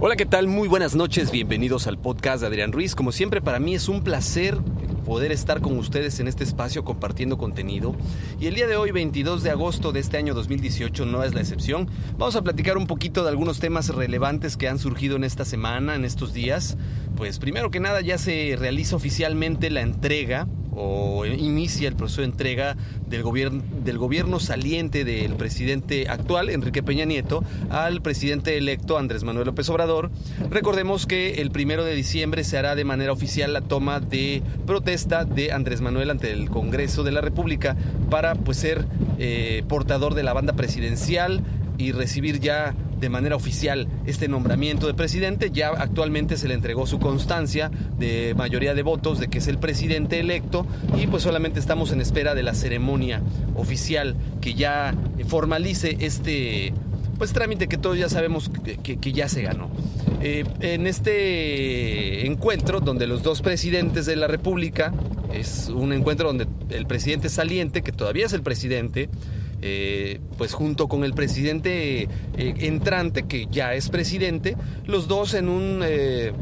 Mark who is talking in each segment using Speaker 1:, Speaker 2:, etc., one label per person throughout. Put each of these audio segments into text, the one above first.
Speaker 1: Hola, ¿qué tal? Muy buenas noches, bienvenidos al podcast de Adrián Ruiz. Como siempre, para mí es un placer poder estar con ustedes en este espacio compartiendo contenido. Y el día de hoy, 22 de agosto de este año 2018, no es la excepción. Vamos a platicar un poquito de algunos temas relevantes que han surgido en esta semana, en estos días. Pues primero que nada ya se realiza oficialmente la entrega o inicia el proceso de entrega del gobierno, del gobierno saliente del presidente actual, Enrique Peña Nieto, al presidente electo Andrés Manuel López Obrador. Recordemos que el primero de diciembre se hará de manera oficial la toma de protesta de Andrés Manuel ante el Congreso de la República para pues, ser eh, portador de la banda presidencial y recibir ya de manera oficial este nombramiento de presidente. Ya actualmente se le entregó su constancia de mayoría de votos de que es el presidente electo y pues solamente estamos en espera de la ceremonia oficial que ya formalice este pues trámite que todos ya sabemos que, ya se ganó. Eh, en este encuentro donde los dos presidentes de la República, es un encuentro donde el presidente saliente, que todavía es el presidente, eh, pues junto con el presidente eh, entrante, que ya es presidente, los dos en un, eh,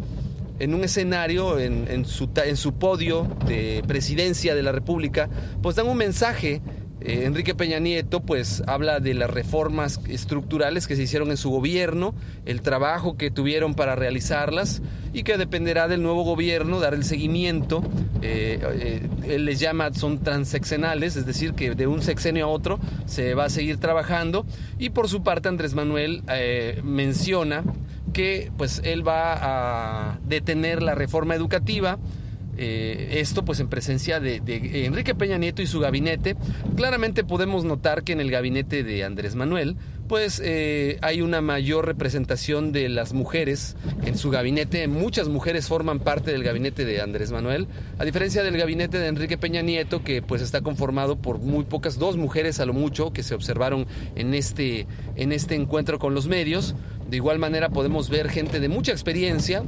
Speaker 1: en un escenario, en, su, en su podio de presidencia de la República, pues dan un mensaje eh, Enrique Peña Nieto pues habla de las reformas estructurales que se hicieron en su gobierno, el trabajo que tuvieron para realizarlas y que dependerá del nuevo gobierno dar el seguimiento. Eh, eh, él les llama, son transeccionales, es decir, que de un sexenio a otro se va a seguir trabajando. Y por su parte Andrés Manuel menciona que pues él va a detener la reforma educativa eh, esto pues en presencia de, Enrique Peña Nieto y su gabinete. Claramente podemos notar que en el gabinete de Andrés Manuel pues eh, hay una mayor representación de las mujeres en su gabinete. Muchas mujeres forman parte del gabinete de Andrés Manuel, a diferencia del gabinete de Enrique Peña Nieto, que pues está conformado por muy pocas, dos mujeres a lo mucho, que se observaron en este, en este encuentro con los medios. De igual manera podemos ver gente de mucha experiencia,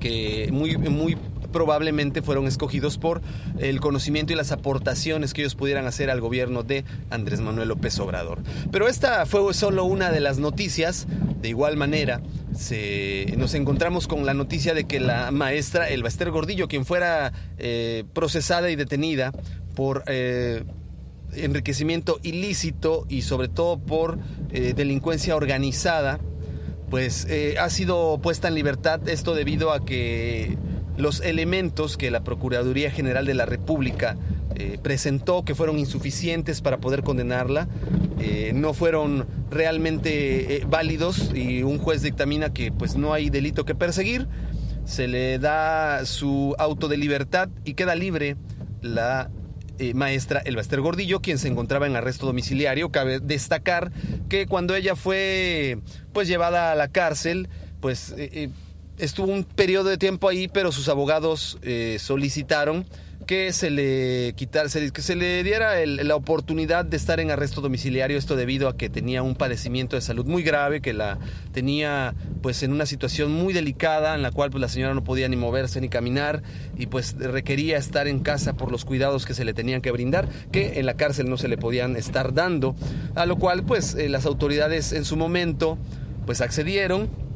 Speaker 1: que muy, muy probablemente fueron escogidos por el conocimiento y las aportaciones que ellos pudieran hacer al gobierno de Andrés Manuel López Obrador. Pero esta fue solo una de las noticias. De igual manera, nos encontramos con la noticia de que la maestra Elba Ester Gordillo, quien fuera eh, procesada y detenida por... Eh, enriquecimiento ilícito y sobre todo por eh, delincuencia organizada, pues ha sido puesta en libertad esto debido a que los elementos que la Procuraduría General de la República eh, presentó que fueron insuficientes para poder condenarla, eh, no fueron realmente eh, válidos y un juez dictamina que pues no hay delito que perseguir, se le da su auto de libertad y queda libre la maestra Elba Ester Gordillo, quien se encontraba en arresto domiciliario. Cabe destacar que cuando ella fue pues llevada a la cárcel, pues estuvo un periodo de tiempo ahí, pero sus abogados eh, solicitaron que se le quitara, que se le diera la oportunidad de estar en arresto domiciliario, esto debido a que tenía un padecimiento de salud muy grave, que la tenía pues en una situación muy delicada en la cual pues la señora no podía ni moverse ni caminar y pues requería estar en casa por los cuidados que se le tenían que brindar, que en la cárcel no se le podían estar dando, a lo cual pues eh, las autoridades en su momento pues accedieron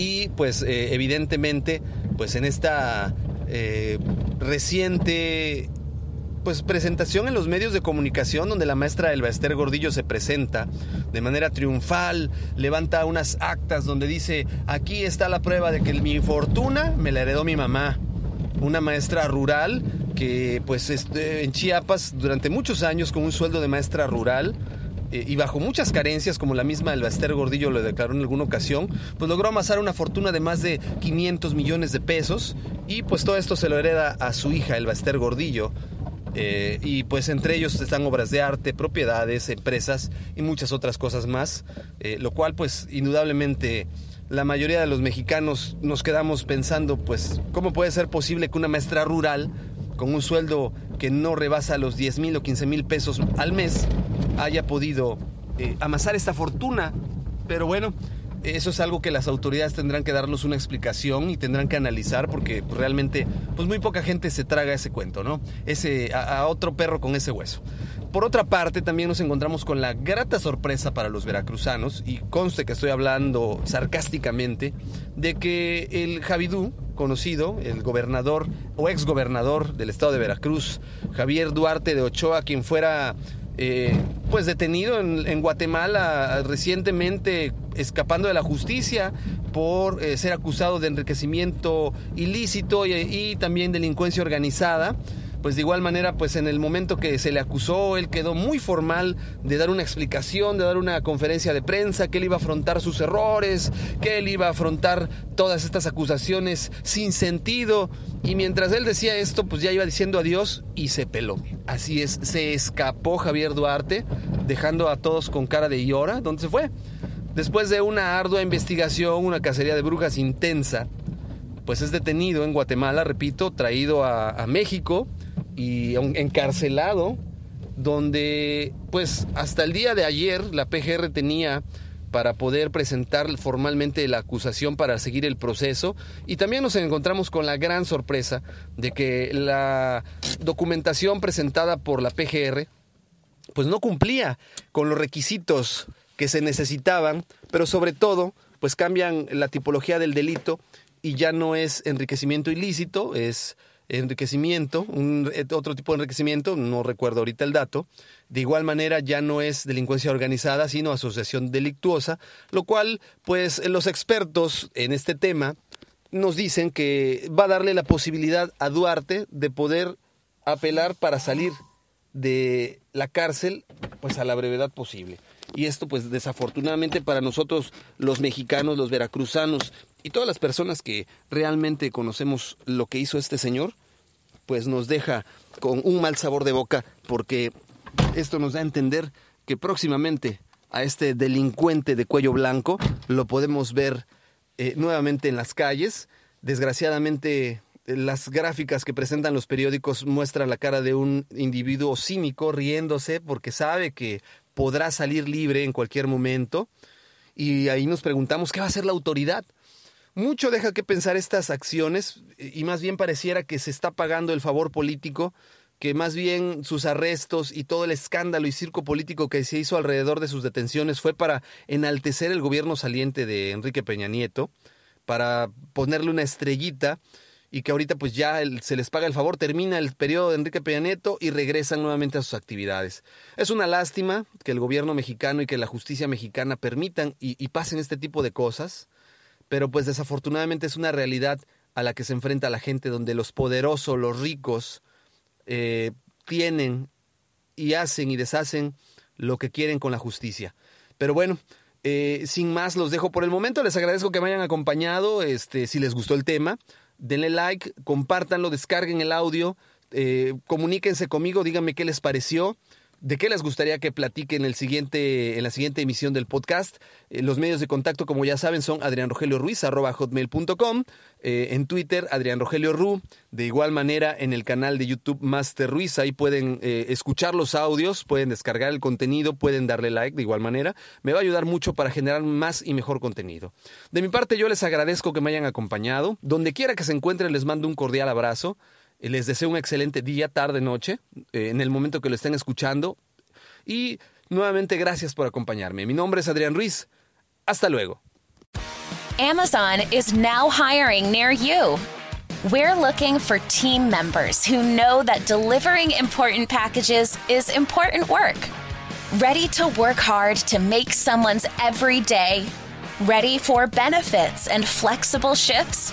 Speaker 1: y pues eh, evidentemente pues en esta eh, reciente pues presentación en los medios de comunicación donde la maestra Elba Esther Gordillo se presenta de manera triunfal, levanta unas actas donde dice, aquí está la prueba de que mi fortuna me la heredó mi mamá, una maestra rural que pues este, en Chiapas durante muchos años con un sueldo de maestra rural, eh, y bajo muchas carencias, como la misma el Baster Gordillo lo declaró en alguna ocasión, pues logró amasar una fortuna de más de 500 millones de pesos y pues todo esto se lo hereda a su hija, el Baster Gordillo. Eh, y pues entre ellos están obras de arte, propiedades, empresas y muchas otras cosas más, eh, lo cual pues indudablemente la mayoría de los mexicanos nos quedamos pensando pues cómo puede ser posible que una maestra rural con un sueldo que no rebasa los 10 mil o 15 mil pesos al mes haya podido eh, amasar esta fortuna. Pero bueno, eso es algo que las autoridades tendrán que darnos una explicación y tendrán que analizar porque realmente pues muy poca gente se traga ese cuento, ¿no? Ese a, otro perro con ese hueso. Por otra parte, también nos encontramos con la grata sorpresa para los veracruzanos y conste que estoy hablando sarcásticamente de que el Javidú conocido, el gobernador o ex gobernador del estado de Veracruz, Javier Duarte de Ochoa, quien fuera eh, pues detenido en, Guatemala recientemente escapando de la justicia por eh, ser acusado de enriquecimiento ilícito y también delincuencia organizada pues de igual manera, pues en el momento que se le acusó, él quedó muy formal de dar una explicación, de dar una conferencia de prensa, que él iba a afrontar sus errores, que él iba a afrontar todas estas acusaciones sin sentido. Y mientras él decía esto, pues ya iba diciendo adiós y se peló. Así es, se escapó Javier Duarte, dejando a todos con cara de llora. ¿Dónde se fue? Después de una ardua investigación, una cacería de brujas intensa, pues es detenido en Guatemala, repito, traído a, a México y encarcelado, donde pues hasta el día de ayer la PGR tenía para poder presentar formalmente la acusación para seguir el proceso. Y también nos encontramos con la gran sorpresa de que la documentación presentada por la PGR pues no cumplía con los requisitos que se necesitaban, pero sobre todo pues cambian la tipología del delito y ya no es enriquecimiento ilícito, es enriquecimiento, un, otro tipo de enriquecimiento, no recuerdo ahorita el dato. De igual manera ya no es delincuencia organizada, sino asociación delictuosa, lo cual pues los expertos en este tema nos dicen que va a darle la posibilidad a Duarte de poder apelar para salir de la cárcel pues a la brevedad posible. Y esto pues desafortunadamente para nosotros los mexicanos, los veracruzanos y todas las personas que realmente conocemos lo que hizo este señor, pues nos deja con un mal sabor de boca porque esto nos da a entender que próximamente a este delincuente de cuello blanco lo podemos ver eh, nuevamente en las calles. Desgraciadamente las gráficas que presentan los periódicos muestran la cara de un individuo cínico riéndose porque sabe que podrá salir libre en cualquier momento. Y ahí nos preguntamos qué va a hacer la autoridad. Mucho deja que pensar estas acciones y más bien pareciera que se está pagando el favor político, que más bien sus arrestos y todo el escándalo y circo político que se hizo alrededor de sus detenciones fue para enaltecer el gobierno saliente de Enrique Peña Nieto, para ponerle una estrellita y que ahorita pues ya se les paga el favor, termina el periodo de Enrique Peña Nieto y regresan nuevamente a sus actividades. Es una lástima que el gobierno mexicano y que la justicia mexicana permitan y, pasen este tipo de cosas, pero pues desafortunadamente es una realidad a la que se enfrenta la gente donde los poderosos, los ricos, eh, tienen y hacen y deshacen lo que quieren con la justicia. Pero bueno, eh, sin más los dejo por el momento. Les agradezco que me hayan acompañado. Este, si les gustó el tema, denle like, compártanlo, descarguen el audio, eh, comuníquense conmigo, díganme qué les pareció. ¿De qué les gustaría que platique en, el siguiente, en la siguiente emisión del podcast? Eh, los medios de contacto, como ya saben, son adrianrogelioruiz.com, eh, en Twitter, Adrián Rogelio Ru, de igual manera en el canal de YouTube Master Ruiz, ahí pueden eh, escuchar los audios, pueden descargar el contenido, pueden darle like de igual manera. Me va a ayudar mucho para generar más y mejor contenido. De mi parte, yo les agradezco que me hayan acompañado. Donde quiera que se encuentren, les mando un cordial abrazo. Les deseo un excelente día, tarde, noche, eh, en el momento que lo estén escuchando. Y nuevamente gracias por acompañarme. Mi nombre es Adrián Ruiz. Hasta luego.
Speaker 2: Amazon is now hiring near you. We're looking for team members who know that delivering important packages is important work. Ready to work hard to make someone's every day? Ready for benefits and flexible shifts?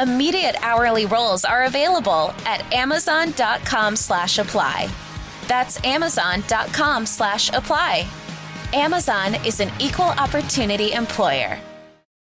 Speaker 2: Immediate hourly roles are available at amazon.com slash apply. That's amazon.com slash apply. Amazon is an equal opportunity employer.